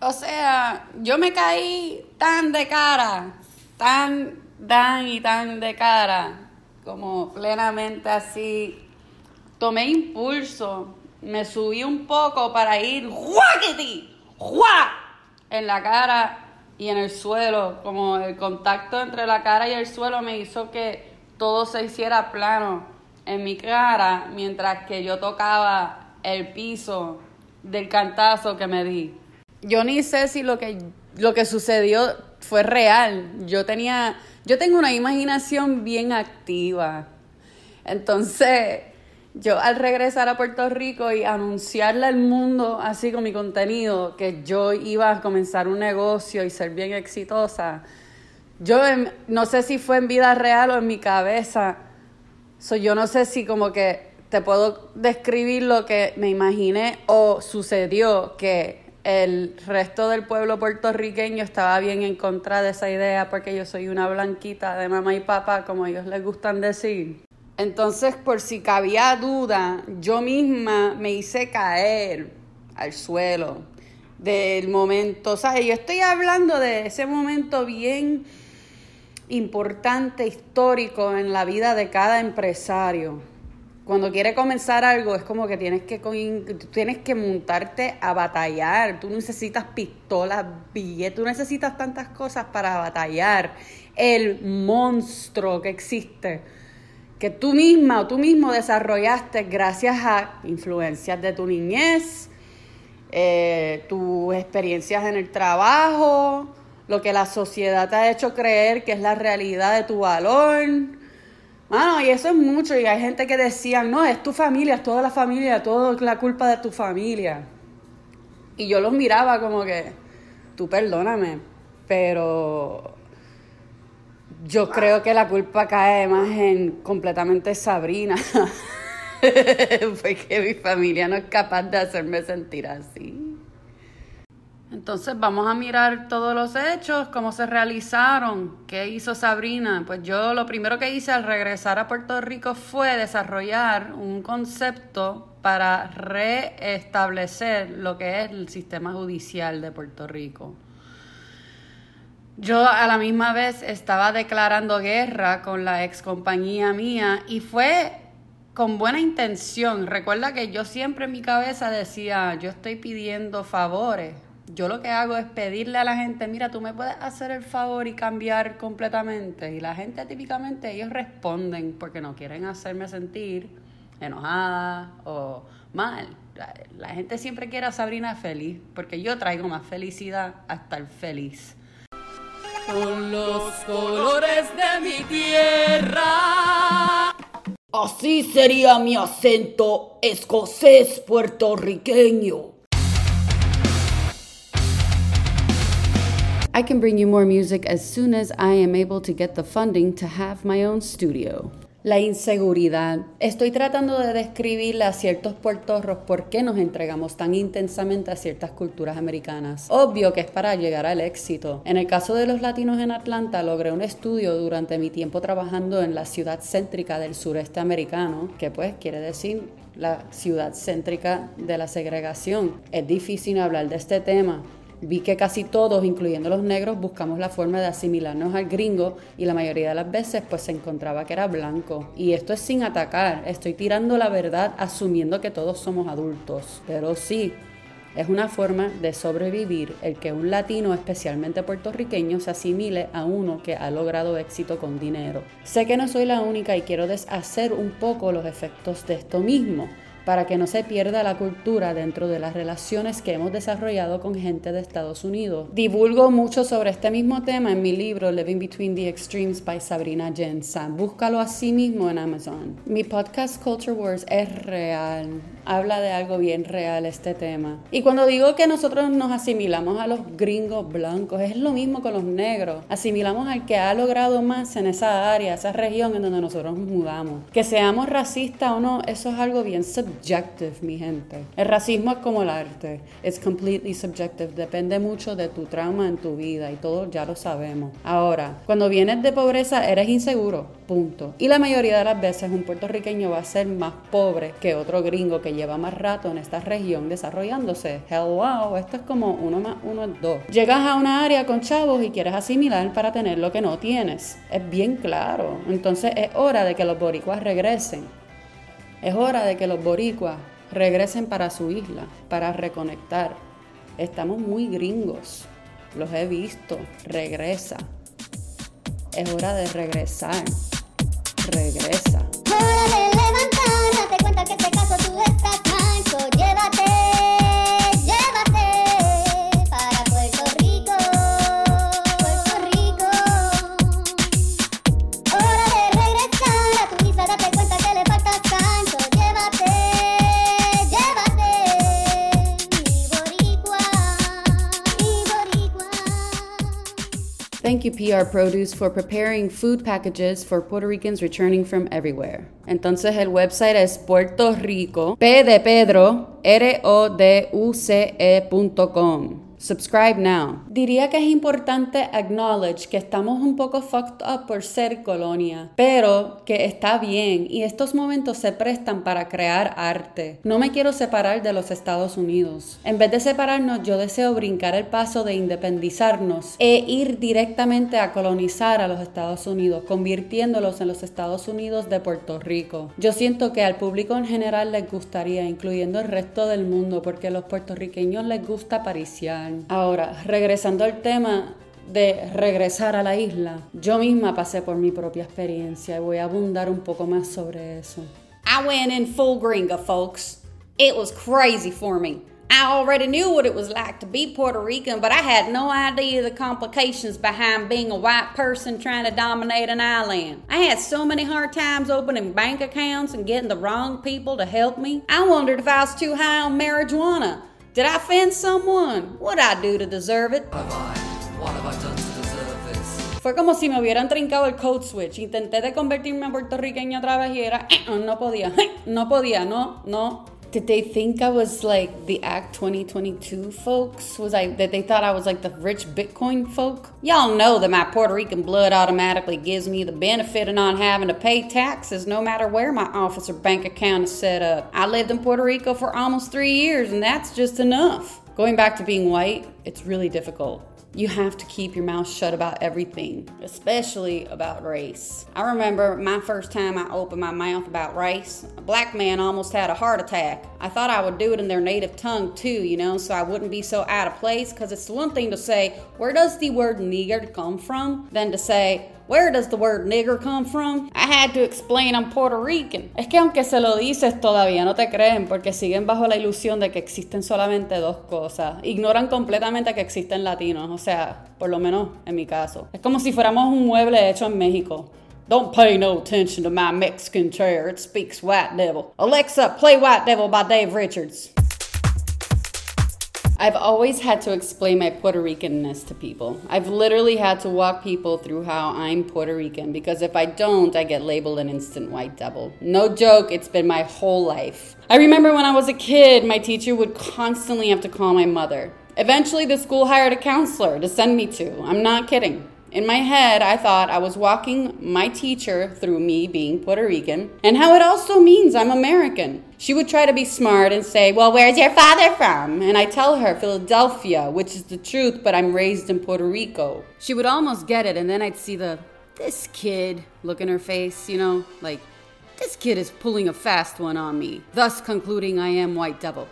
O sea, yo me caí tan de cara, tan, tan y tan de cara, como plenamente así. Tomé impulso, me subí un poco para ir ¡Juaquiti! ¡Juá! en la cara y en el suelo. Como el contacto entre la cara y el suelo me hizo que todo se hiciera plano en mi cara mientras que yo tocaba el piso del cantazo que me di. Yo ni sé si lo que, lo que sucedió fue real. Yo tenía, yo tengo una imaginación bien activa. Entonces, yo al regresar a Puerto Rico y anunciarle al mundo así con mi contenido que yo iba a comenzar un negocio y ser bien exitosa, yo no sé si fue en vida real o en mi cabeza. So, yo no sé si como que te puedo describir lo que me imaginé o sucedió, que el resto del pueblo puertorriqueño estaba bien en contra de esa idea porque yo soy una blanquita de mamá y papá, como ellos les gustan decir. Entonces, por si cabía duda, yo misma me hice caer al suelo del momento. O sea, yo estoy hablando de ese momento bien importante, histórico en la vida de cada empresario cuando quiere comenzar algo es como que tienes que tienes que montarte a batallar. Tú necesitas pistolas, billetes, tú necesitas tantas cosas para batallar. El monstruo que existe, que tú misma o tú mismo desarrollaste gracias a influencias de tu niñez, eh, tus experiencias en el trabajo, lo que la sociedad te ha hecho creer que es la realidad de tu valor Mano, y eso es mucho. Y hay gente que decía, no, es tu familia, es toda la familia, todo es la culpa de tu familia. Y yo los miraba como que, tú perdóname, pero yo creo que la culpa cae más en completamente Sabrina. Porque mi familia no es capaz de hacerme sentir así. Entonces vamos a mirar todos los hechos, cómo se realizaron, qué hizo Sabrina. Pues yo lo primero que hice al regresar a Puerto Rico fue desarrollar un concepto para reestablecer lo que es el sistema judicial de Puerto Rico. Yo a la misma vez estaba declarando guerra con la ex compañía mía y fue con buena intención. Recuerda que yo siempre en mi cabeza decía, yo estoy pidiendo favores yo lo que hago es pedirle a la gente, mira, tú me puedes hacer el favor y cambiar completamente. Y la gente típicamente ellos responden porque no quieren hacerme sentir enojada o mal. La, gente siempre quiere a Sabrina feliz porque yo traigo más felicidad a estar feliz. Con los colores de mi tierra. Así sería mi acento escocés puertorriqueño. I can bring you more music as soon as I am able to get the funding to have my own studio. La inseguridad. Estoy tratando de describirle a ciertos puertorros por qué nos entregamos tan intensamente a ciertas culturas americanas. Obvio que es para llegar al éxito. En el caso de los latinos en Atlanta, logré un estudio durante mi tiempo trabajando en la ciudad céntrica del sureste americano, que pues quiere decir la ciudad céntrica de la segregación. Es difícil hablar de este tema Vi que casi todos, incluyendo los negros, buscamos la forma de asimilarnos al gringo y la mayoría de las veces pues se encontraba que era blanco. Y esto es sin atacar, estoy tirando la verdad asumiendo que todos somos adultos. Pero sí, es una forma de sobrevivir el que un latino, especialmente puertorriqueño, se asimile a uno que ha logrado éxito con dinero. Sé que no soy la única y quiero deshacer un poco los efectos de esto mismo para que no se pierda la cultura dentro de las relaciones que hemos desarrollado con gente de Estados Unidos. Divulgo mucho sobre este mismo tema en mi libro Living Between the Extremes by Sabrina Jensen. Búscalo así mismo en Amazon. Mi podcast Culture Wars es real. Habla de algo bien real este tema. Y cuando digo que nosotros nos asimilamos a los gringos blancos, es lo mismo con los negros. Asimilamos al que ha logrado más en esa área, esa región en donde nosotros nos mudamos. Que seamos racistas o no, eso es algo bien subjetivo subjective, mi gente. El racismo es como el arte. It's completely subjective. Depende mucho de tu trauma en tu vida y todo ya lo sabemos. Ahora, cuando vienes de pobreza, eres inseguro. Punto. Y la mayoría de las veces un puertorriqueño va a ser más pobre que otro gringo que lleva más rato en esta región desarrollándose. Hello, esto es como uno más uno es dos. Llegas a una área con chavos y quieres asimilar para tener lo que no tienes. Es bien claro. Entonces es hora de que los boricuas regresen. Es hora de que los boricuas regresen para su isla, para reconectar. Estamos muy gringos. Los he visto. Regresa. Es hora de regresar. Regresa. Hora de levantar, date cuenta que este caso tú estás llévate PR Produce, for preparing food packages for Puerto Ricans returning from everywhere. Entonces, el website es Puerto Rico, P de Pedro, R-O-D-U-C-E.com. Subscribe now. Diría que es importante acknowledge que estamos un poco fucked up por ser colonia, pero que está bien y estos momentos se prestan para crear arte. No me quiero separar de los Estados Unidos. En vez de separarnos, yo deseo brincar el paso de independizarnos e ir directamente a colonizar a los Estados Unidos, convirtiéndolos en los Estados Unidos de Puerto Rico. Yo siento que al público en general les gustaría, incluyendo el resto del mundo, porque a los puertorriqueños les gusta pariciar. Ahora, regresando al tema de regresar a la isla, yo misma pasé por mi propia experiencia y voy a abundar un poco más sobre eso. I went in full gringa, folks. It was crazy for me. I already knew what it was like to be Puerto Rican, but I had no idea the complications behind being a white person trying to dominate an island. I had so many hard times opening bank accounts and getting the wrong people to help me. I wondered if I was too high on marijuana. Did I offend someone? What'd I do to deserve it? Have I? What have I done to deserve this? Fue como si me hubieran trincado el code switch. Intenté de convertirme en puertorriqueña otra vez y era, "Eh, no podía, no podía, no, no. Did they think I was like the Act 2022 folks? Was I that they thought I was like the rich Bitcoin folk? Y'all know that my Puerto Rican blood automatically gives me the benefit of not having to pay taxes no matter where my office or bank account is set up. I lived in Puerto Rico for almost three years, and that's just enough. Going back to being white, it's really difficult. You have to keep your mouth shut about everything, especially about race. I remember my first time I opened my mouth about race, a black man almost had a heart attack. I thought I would do it in their native tongue too, you know, so I wouldn't be so out of place, because it's one thing to say, where does the word nigger come from? Than to say, where does the word nigger come from? I had to explain I'm Puerto Rican. Es que aunque se lo dices todavía no te creen porque siguen bajo la ilusión de que existen solamente dos cosas. Ignoran completamente que existen latinos, o sea, por lo menos en mi caso. Es como si fuéramos un mueble hecho en México. Don't pay no attention to my Mexican chair. It speaks White Devil. Alexa, play White Devil by Dave Richards. I've always had to explain my Puerto Ricanness to people. I've literally had to walk people through how I'm Puerto Rican because if I don't, I get labeled an instant white devil. No joke, it's been my whole life. I remember when I was a kid, my teacher would constantly have to call my mother. Eventually, the school hired a counselor to send me to. I'm not kidding. In my head, I thought I was walking my teacher through me being Puerto Rican and how it also means I'm American. She would try to be smart and say, Well, where's your father from? And I tell her Philadelphia, which is the truth, but I'm raised in Puerto Rico. She would almost get it, and then I'd see the, this kid look in her face, you know, like, this kid is pulling a fast one on me, thus concluding I am White Devil.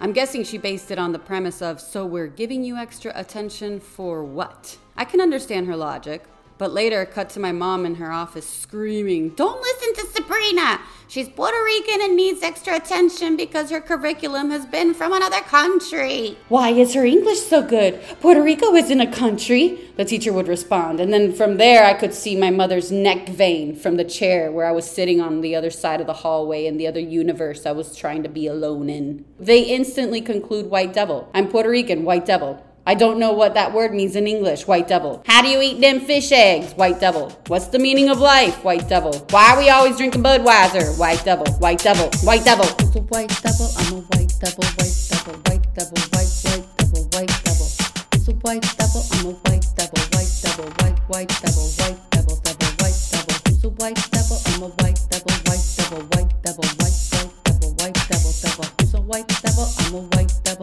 I'm guessing she based it on the premise of, so we're giving you extra attention for what? I can understand her logic, but later cut to my mom in her office screaming, Don't listen to Sabrina! She's Puerto Rican and needs extra attention because her curriculum has been from another country. Why is her English so good? Puerto Rico isn't a country, the teacher would respond. And then from there, I could see my mother's neck vein from the chair where I was sitting on the other side of the hallway in the other universe I was trying to be alone in. They instantly conclude White Devil. I'm Puerto Rican, White Devil. I don't know what that word means in English. White devil. How do you eat them fish eggs? White devil. What's the meaning of life? White devil. Why are we always drinking Budweiser? White devil. White devil. White devil. Who's a white devil? I'm a white devil, white devil, white devil, white, white devil, white devil. Who's a white devil? I'm a white devil, white devil, white, white devil, white devil, devil, white devil. Who's a white devil? I'm a white devil, white devil, white devil, white, devil, white devil, devil. Who's a white devil? I'm a white devil,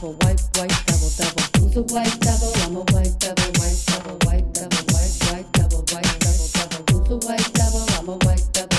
devil, white, white devil, devil. Who's a white devil? I'm a white devil, white devil, white devil, white, white devil, white devil, devil. Who's a white devil? I'm a white devil.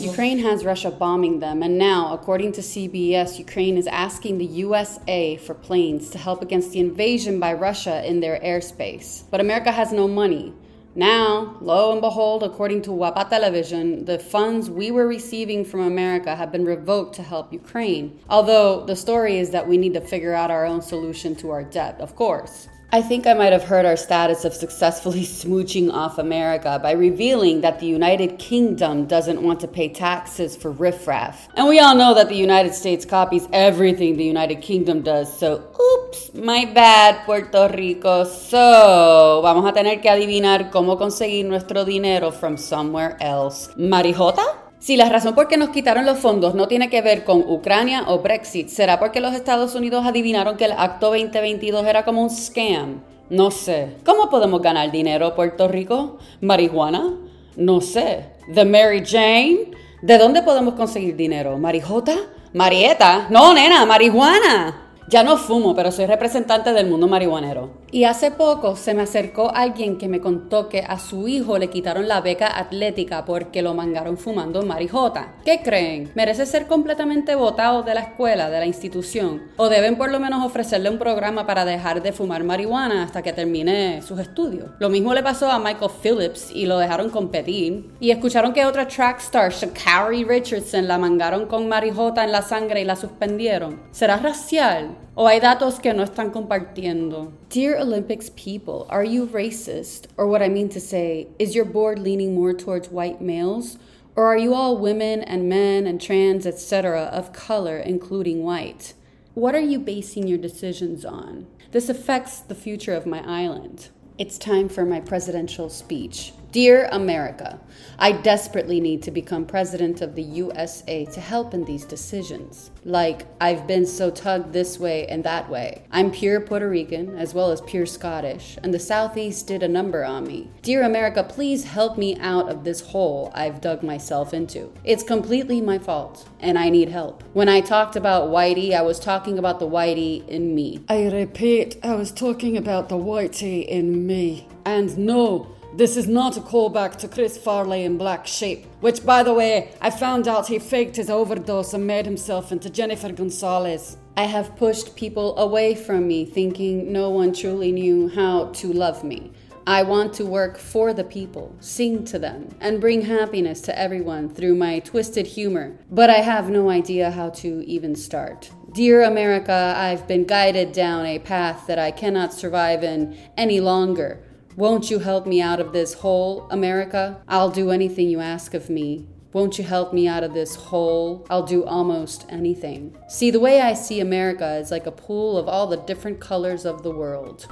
Ukraine has Russia bombing them, and now, according to CBS, Ukraine is asking the USA for planes to help against the invasion by Russia in their airspace. But America has no money. Now, lo and behold, according to Wapa Television, the funds we were receiving from America have been revoked to help Ukraine. Although the story is that we need to figure out our own solution to our debt, of course. I think I might have heard our status of successfully smooching off America by revealing that the United Kingdom doesn't want to pay taxes for riffraff. And we all know that the United States copies everything the United Kingdom does, so oops, my bad, Puerto Rico. So, vamos a tener que adivinar cómo conseguir nuestro dinero from somewhere else. ¿Marijota? Si la razón por qué nos quitaron los fondos no tiene que ver con Ucrania o Brexit, ¿será porque los Estados Unidos adivinaron que el Acto 2022 era como un scam? No sé. ¿Cómo podemos ganar dinero, Puerto Rico? ¿Marihuana? No sé. ¿The Mary Jane? ¿De dónde podemos conseguir dinero? ¿Marijota? ¿Marieta? No, nena, marihuana. Ya no fumo, pero soy representante del mundo marihuanero. Y hace poco se me acercó alguien que me contó que a su hijo le quitaron la beca atlética porque lo mangaron fumando marijota. ¿Qué creen? ¿Merece ser completamente votado de la escuela, de la institución? ¿O deben por lo menos ofrecerle un programa para dejar de fumar marihuana hasta que termine sus estudios? Lo mismo le pasó a Michael Phillips y lo dejaron competir. Y escucharon que otra track star, Shakari Richardson, la mangaron con marijota en la sangre y la suspendieron. ¿Será racial? ¿O hay datos que no están compartiendo? Dear Olympics people, are you racist? Or what I mean to say, is your board leaning more towards white males? Or are you all women and men and trans, etc., of color, including white? What are you basing your decisions on? This affects the future of my island. It's time for my presidential speech. Dear America, I desperately need to become president of the USA to help in these decisions. Like, I've been so tugged this way and that way. I'm pure Puerto Rican as well as pure Scottish, and the Southeast did a number on me. Dear America, please help me out of this hole I've dug myself into. It's completely my fault, and I need help. When I talked about Whitey, I was talking about the Whitey in me. I repeat, I was talking about the Whitey in me. And no, this is not a callback to Chris Farley in Black Sheep, which, by the way, I found out he faked his overdose and made himself into Jennifer Gonzalez. I have pushed people away from me, thinking no one truly knew how to love me. I want to work for the people, sing to them, and bring happiness to everyone through my twisted humor, but I have no idea how to even start. Dear America, I've been guided down a path that I cannot survive in any longer. Won't you help me out of this hole, America? I'll do anything you ask of me. Won't you help me out of this hole? I'll do almost anything. See, the way I see America is like a pool of all the different colors of the world.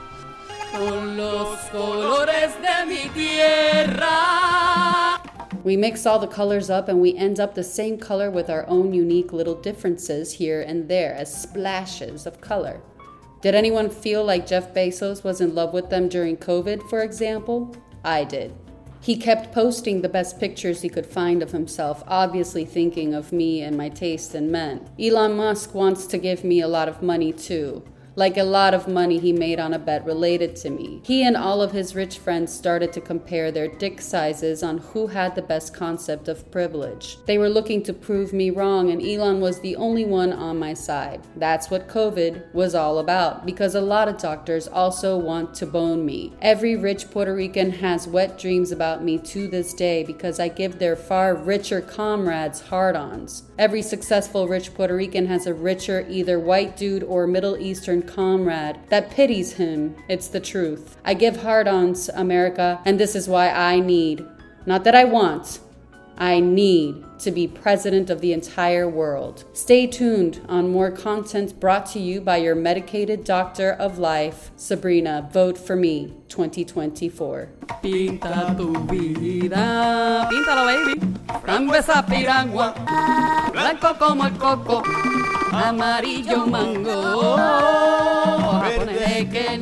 Con los colores de mi tierra. We mix all the colors up and we end up the same color with our own unique little differences here and there as splashes of color. Did anyone feel like Jeff Bezos was in love with them during COVID, for example? I did. He kept posting the best pictures he could find of himself, obviously thinking of me and my taste in men. Elon Musk wants to give me a lot of money too. Like a lot of money he made on a bet related to me. He and all of his rich friends started to compare their dick sizes on who had the best concept of privilege. They were looking to prove me wrong, and Elon was the only one on my side. That's what COVID was all about, because a lot of doctors also want to bone me. Every rich Puerto Rican has wet dreams about me to this day because I give their far richer comrades hard ons. Every successful rich Puerto Rican has a richer, either white dude or Middle Eastern comrade that pities him. It's the truth. I give hard ons, America, and this is why I need Not that I want, I need to be president of the entire world. Stay tuned on more content brought to you by your medicated doctor of life, Sabrina. Vote for me 2024. Pinta tu vida, píntalo baby. Frambuesa piragua, blanco como el coco, amarillo mango, japonés de que